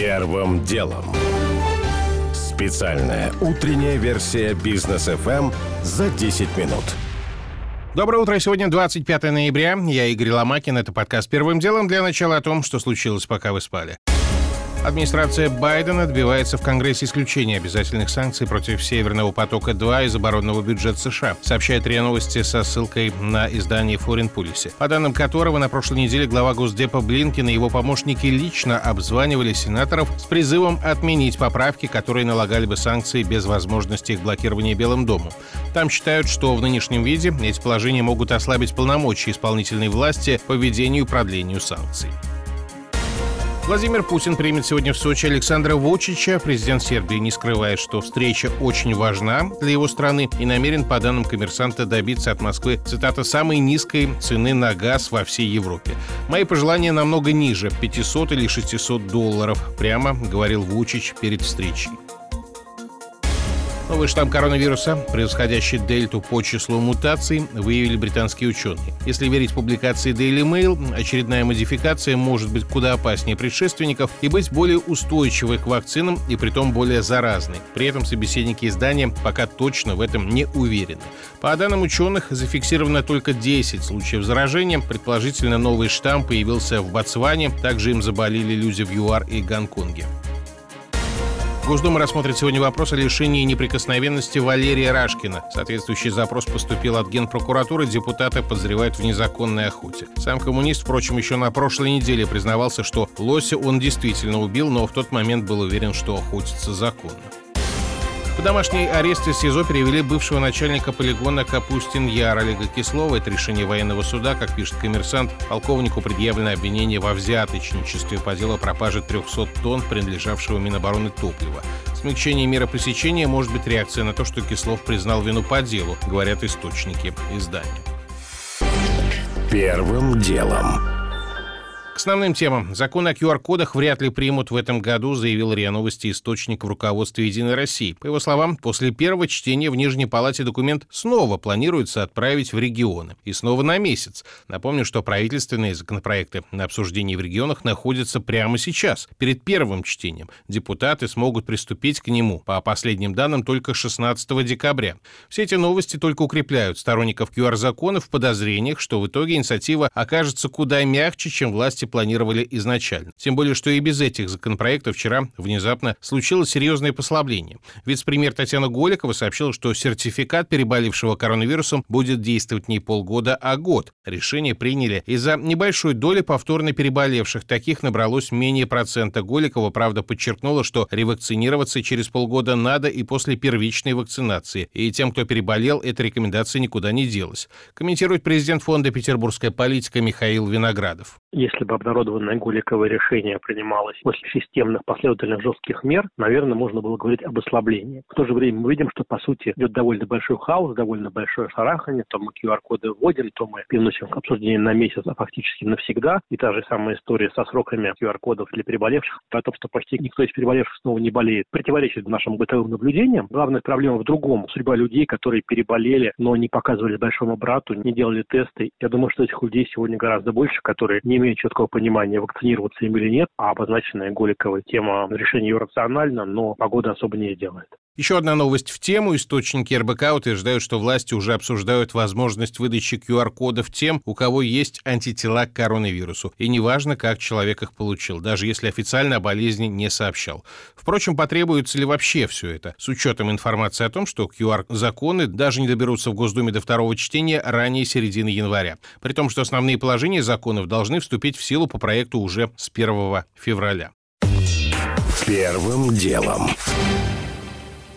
Первым делом. Специальная утренняя версия бизнес FM за 10 минут. Доброе утро. Сегодня 25 ноября. Я Игорь Ломакин. Это подкаст «Первым делом» для начала о том, что случилось, пока вы спали. Администрация Байдена добивается в Конгрессе исключения обязательных санкций против Северного потока-2 из оборонного бюджета США, сообщает РИА Новости со ссылкой на издание Foreign Policy, по данным которого на прошлой неделе глава Госдепа Блинкин и его помощники лично обзванивали сенаторов с призывом отменить поправки, которые налагали бы санкции без возможности их блокирования Белым домом. Там считают, что в нынешнем виде эти положения могут ослабить полномочия исполнительной власти по введению и продлению санкций. Владимир Путин примет сегодня в Сочи Александра Вучича. Президент Сербии не скрывает, что встреча очень важна для его страны и намерен, по данным коммерсанта, добиться от Москвы, цитата, «самой низкой цены на газ во всей Европе». «Мои пожелания намного ниже, 500 или 600 долларов», прямо говорил Вучич перед встречей. Новый штамм коронавируса, превосходящий дельту по числу мутаций, выявили британские ученые. Если верить публикации Daily Mail, очередная модификация может быть куда опаснее предшественников и быть более устойчивой к вакцинам и притом более заразной. При этом собеседники издания пока точно в этом не уверены. По данным ученых, зафиксировано только 10 случаев заражения. Предположительно, новый штамм появился в Ботсване. Также им заболели люди в ЮАР и Гонконге. Госдума рассмотрит сегодня вопрос о лишении неприкосновенности Валерия Рашкина. Соответствующий запрос поступил от Генпрокуратуры, депутата подозревают в незаконной охоте. Сам коммунист, впрочем, еще на прошлой неделе признавался, что лося он действительно убил, но в тот момент был уверен, что охотится законно. По домашний арест из СИЗО перевели бывшего начальника полигона Капустин-Яр Олега Кислова. Это решение военного суда, как пишет коммерсант. Полковнику предъявлено обвинение во взяточничестве по делу о пропаже 300 тонн принадлежавшего Минобороны топлива. Смягчение меры пресечения может быть реакция на то, что Кислов признал вину по делу, говорят источники издания. Первым делом основным темам. Закон о QR-кодах вряд ли примут в этом году, заявил РИА Новости источник в руководстве «Единой России». По его словам, после первого чтения в Нижней Палате документ снова планируется отправить в регионы. И снова на месяц. Напомню, что правительственные законопроекты на обсуждении в регионах находятся прямо сейчас, перед первым чтением. Депутаты смогут приступить к нему, по последним данным, только 16 декабря. Все эти новости только укрепляют сторонников QR-законов в подозрениях, что в итоге инициатива окажется куда мягче, чем власти планировали изначально. Тем более, что и без этих законопроектов вчера внезапно случилось серьезное послабление. Вице-премьер Татьяна Голикова сообщила, что сертификат переболевшего коронавирусом будет действовать не полгода, а год. Решение приняли из-за небольшой доли повторно переболевших. Таких набралось менее процента. Голикова, правда, подчеркнула, что ревакцинироваться через полгода надо и после первичной вакцинации. И тем, кто переболел, эта рекомендация никуда не делась. Комментирует президент фонда «Петербургская политика» Михаил Виноградов. Если бы обнародованное Голиковое решение принималось после системных последовательных жестких мер, наверное, можно было говорить об ослаблении. В то же время мы видим, что, по сути, идет довольно большой хаос, довольно большое шарахание. То мы QR-коды вводим, то мы переносим к обсуждению на месяц, а фактически навсегда. И та же самая история со сроками QR-кодов для переболевших, о том, что почти никто из переболевших снова не болеет, противоречит нашим бытовым наблюдениям. Главная проблема в другом. Судьба людей, которые переболели, но не показывали большому брату, не делали тесты. Я думаю, что этих людей сегодня гораздо больше, которые не имеют четкого понимания, вакцинироваться им или нет, а обозначенная Голиковой тема решения ее рационально, но погода особо не делает. Еще одна новость в тему. Источники РБК утверждают, что власти уже обсуждают возможность выдачи QR-кодов тем, у кого есть антитела к коронавирусу. И неважно, как человек их получил, даже если официально о болезни не сообщал. Впрочем, потребуется ли вообще все это, с учетом информации о том, что QR-законы даже не доберутся в Госдуме до второго чтения ранее середины января. При том, что основные положения законов должны вступить в силу по проекту уже с 1 февраля. Первым делом.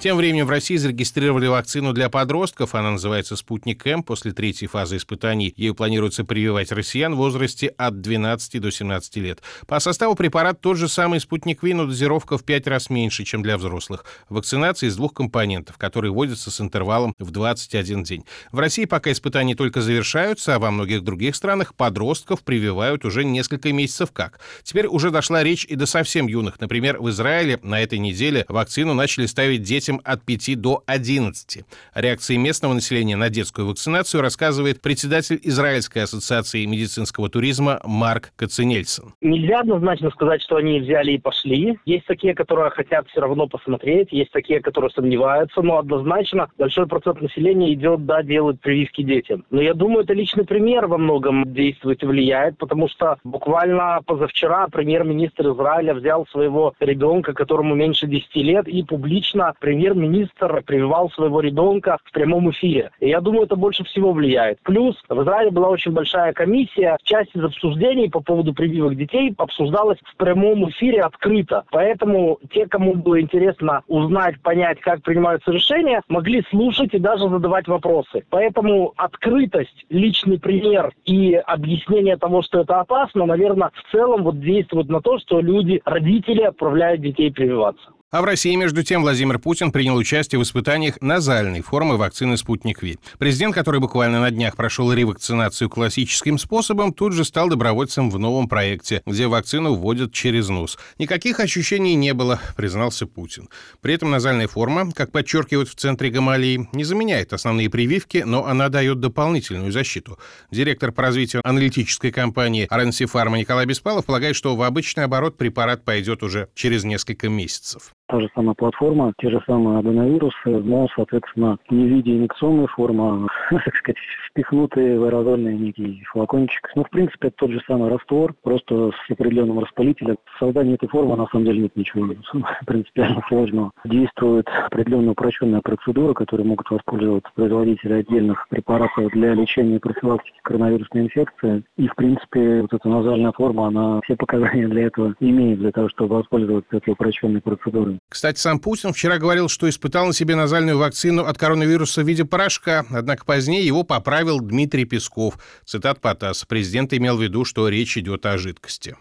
Тем временем в России зарегистрировали вакцину для подростков. Она называется «Спутник М». После третьей фазы испытаний ею планируется прививать россиян в возрасте от 12 до 17 лет. По составу препарат тот же самый «Спутник Ви», но дозировка в 5 раз меньше, чем для взрослых. Вакцинация из двух компонентов, которые вводятся с интервалом в 21 день. В России пока испытания только завершаются, а во многих других странах подростков прививают уже несколько месяцев как. Теперь уже дошла речь и до совсем юных. Например, в Израиле на этой неделе вакцину начали ставить детям детям от 5 до 11. О реакции местного населения на детскую вакцинацию рассказывает председатель Израильской ассоциации медицинского туризма Марк Кацинельсон. Нельзя однозначно сказать, что они взяли и пошли. Есть такие, которые хотят все равно посмотреть, есть такие, которые сомневаются, но однозначно большой процент населения идет, да, делает прививки детям. Но я думаю, это личный пример во многом действует и влияет, потому что буквально позавчера премьер-министр Израиля взял своего ребенка, которому меньше 10 лет, и публично премьер-министр прививал своего ребенка в прямом эфире. И я думаю, это больше всего влияет. Плюс в Израиле была очень большая комиссия. Часть из обсуждений по поводу прививок детей обсуждалась в прямом эфире открыто. Поэтому те, кому было интересно узнать, понять, как принимаются решения, могли слушать и даже задавать вопросы. Поэтому открытость, личный пример и объяснение того, что это опасно, наверное, в целом вот действует на то, что люди, родители отправляют детей прививаться. А в России, между тем, Владимир Путин принял участие в испытаниях назальной формы вакцины «Спутник Ви». Президент, который буквально на днях прошел ревакцинацию классическим способом, тут же стал добровольцем в новом проекте, где вакцину вводят через нос. Никаких ощущений не было, признался Путин. При этом назальная форма, как подчеркивают в центре Гамалии, не заменяет основные прививки, но она дает дополнительную защиту. Директор по развитию аналитической компании RNC Pharma Николай Беспалов полагает, что в обычный оборот препарат пойдет уже через несколько месяцев та же самая платформа, те же самые аденовирусы, но, соответственно, не в виде инъекционной формы, а, так сказать, впихнутые в аэрозольный некий флакончик. Ну, в принципе, это тот же самый раствор, просто с определенным распылителем. В создании этой формы, на самом деле, нет ничего принципиально сложного. Действует определенная упрощенная процедура, которой могут воспользоваться производители отдельных препаратов для лечения и профилактики коронавирусной инфекции. И, в принципе, вот эта назальная форма, она все показания для этого имеет, для того, чтобы воспользоваться этой упрощенной процедурой. Кстати, сам Путин вчера говорил, что испытал на себе назальную вакцину от коронавируса в виде порошка, однако позднее его поправил Дмитрий Песков. Цитат Потас. Президент имел в виду, что речь идет о жидкости.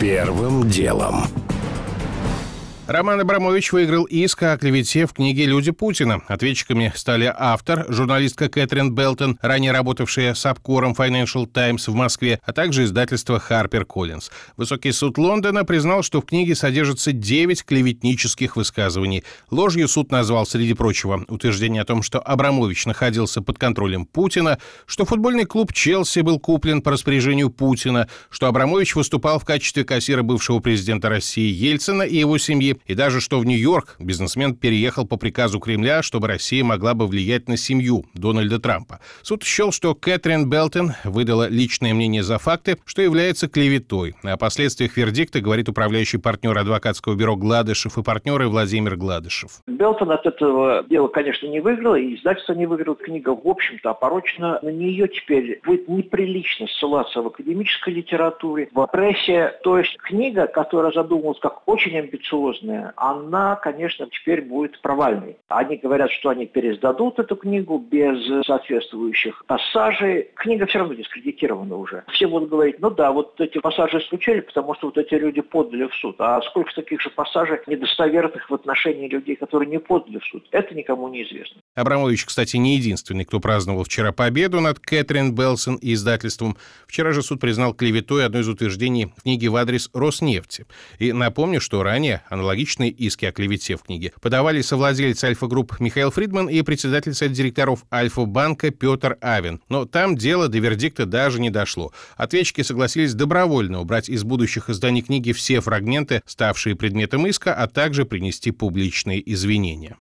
Первым делом. Роман Абрамович выиграл иск о клевете в книге «Люди Путина». Ответчиками стали автор, журналистка Кэтрин Белтон, ранее работавшая с обкором Financial Times в Москве, а также издательство Harper Collins. Высокий суд Лондона признал, что в книге содержится 9 клеветнических высказываний. Ложью суд назвал, среди прочего, утверждение о том, что Абрамович находился под контролем Путина, что футбольный клуб «Челси» был куплен по распоряжению Путина, что Абрамович выступал в качестве кассира бывшего президента России Ельцина и его семьи, и даже что в Нью-Йорк бизнесмен переехал по приказу Кремля, чтобы Россия могла бы влиять на семью Дональда Трампа. Суд счел, что Кэтрин Белтон выдала личное мнение за факты, что является клеветой. О последствиях вердикта говорит управляющий партнер адвокатского бюро Гладышев и партнеры Владимир Гладышев. Белтон от этого дела, конечно, не выиграл, и издательство не выиграло. Книга, в общем-то, опорочена. На нее теперь будет неприлично ссылаться в академической литературе, в прессе. То есть книга, которая задумывалась как очень амбициозная, серьезная, она, конечно, теперь будет провальной. Они говорят, что они пересдадут эту книгу без соответствующих пассажей. Книга все равно дискредитирована уже. Все будут говорить, ну да, вот эти пассажи исключили, потому что вот эти люди подали в суд. А сколько таких же пассажей недостоверных в отношении людей, которые не подали в суд? Это никому не известно. Абрамович, кстати, не единственный, кто праздновал вчера победу над Кэтрин Белсон и издательством. Вчера же суд признал клеветой одно из утверждений в книге в адрес Роснефти. И напомню, что ранее аналогично аналогичные иски о клевете в книге подавали совладелец Альфа-групп Михаил Фридман и председатель совета директоров Альфа-банка Петр Авен. Но там дело до вердикта даже не дошло. Ответчики согласились добровольно убрать из будущих изданий книги все фрагменты, ставшие предметом иска, а также принести публичные извинения.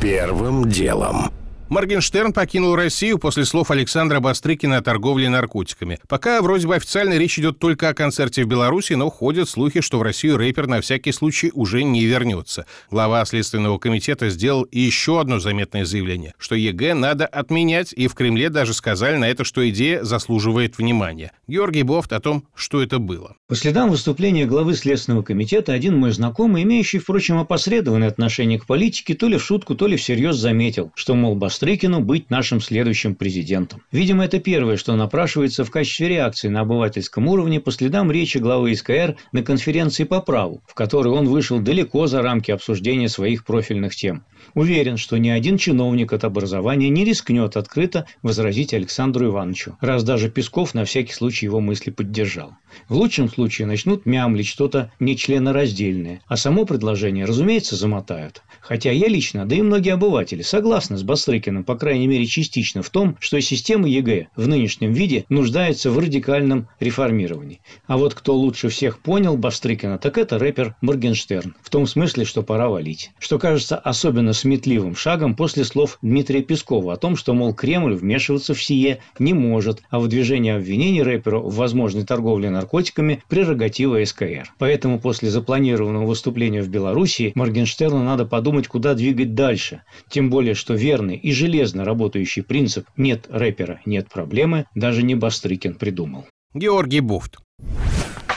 Первым делом. Моргенштерн покинул Россию после слов Александра Бастрыкина о торговле наркотиками. Пока вроде бы официально речь идет только о концерте в Беларуси, но ходят слухи, что в Россию рэпер на всякий случай уже не вернется. Глава Следственного комитета сделал еще одно заметное заявление, что ЕГЭ надо отменять, и в Кремле даже сказали на это, что идея заслуживает внимания. Георгий Бовт о том, что это было. По следам выступления главы Следственного комитета, один мой знакомый, имеющий, впрочем, опосредованное отношение к политике, то ли в шутку, то ли всерьез заметил, что, мол, Бастрыкин Бастрыкину быть нашим следующим президентом. Видимо, это первое, что напрашивается в качестве реакции на обывательском уровне по следам речи главы СКР на конференции по праву, в которой он вышел далеко за рамки обсуждения своих профильных тем. Уверен, что ни один чиновник от образования не рискнет открыто возразить Александру Ивановичу, раз даже Песков на всякий случай его мысли поддержал. В лучшем случае начнут мямлить что-то нечленораздельное, а само предложение, разумеется, замотают. Хотя я лично, да и многие обыватели, согласны с Бастрыкиным, по крайней мере частично, в том, что система ЕГЭ в нынешнем виде нуждается в радикальном реформировании. А вот кто лучше всех понял Бастрыкина, так это рэпер Моргенштерн. В том смысле, что пора валить. Что кажется особенно сметливым шагом после слов Дмитрия Пескова о том, что, мол, Кремль вмешиваться в сие не может, а выдвижение обвинений рэперу в возможной торговле наркотиками – прерогатива СКР. Поэтому после запланированного выступления в Беларуси Моргенштерну надо подумать, куда двигать дальше. Тем более, что верный и железно работающий принцип «нет рэпера, нет проблемы» даже не Бастрыкин придумал. Георгий Буфт.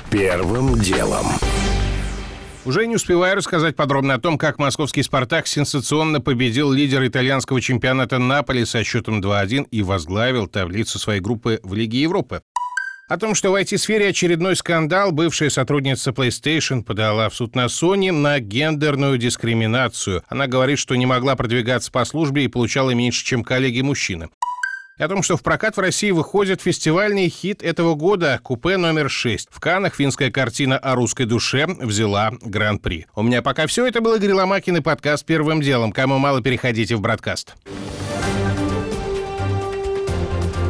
Первым делом. Уже не успеваю рассказать подробно о том, как московский «Спартак» сенсационно победил лидера итальянского чемпионата Наполи со счетом 2-1 и возглавил таблицу своей группы в Лиге Европы. О том, что в IT-сфере очередной скандал, бывшая сотрудница PlayStation подала в суд на Sony на гендерную дискриминацию. Она говорит, что не могла продвигаться по службе и получала меньше, чем коллеги-мужчины. И о том, что в прокат в России выходит фестивальный хит этого года «Купе номер 6». В Канах финская картина о русской душе взяла гран-при. У меня пока все. Это был Игорь Ломакин и подкаст «Первым делом». Кому мало, переходите в бродкаст.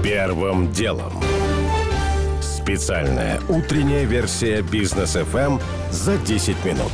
Первым делом. Специальная утренняя версия бизнес FM за 10 минут.